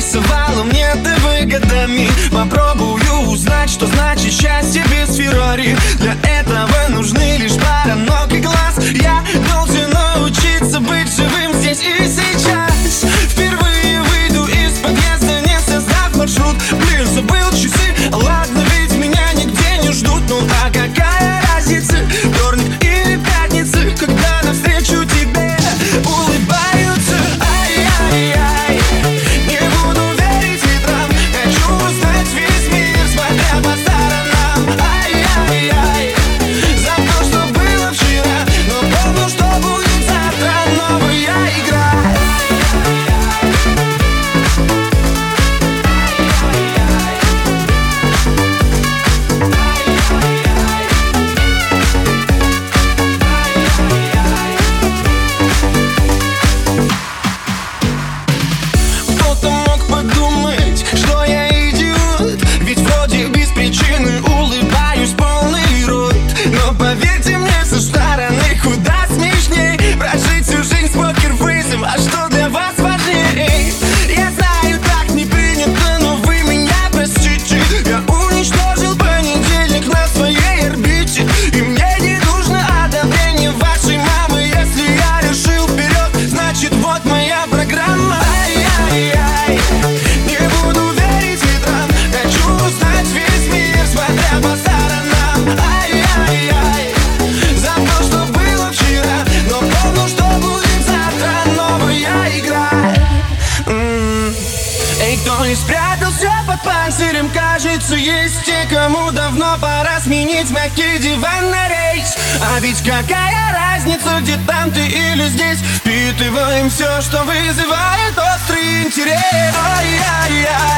рисовала мне ТВ выгодами, Попробую узнать, что значит счастье без Феррари. Для этого кажется, есть те, кому давно пора сменить мягкий диван на рейс. А ведь какая разница, где там ты или здесь? Впитываем все, что вызывает острый интерес. Ай-яй-яй.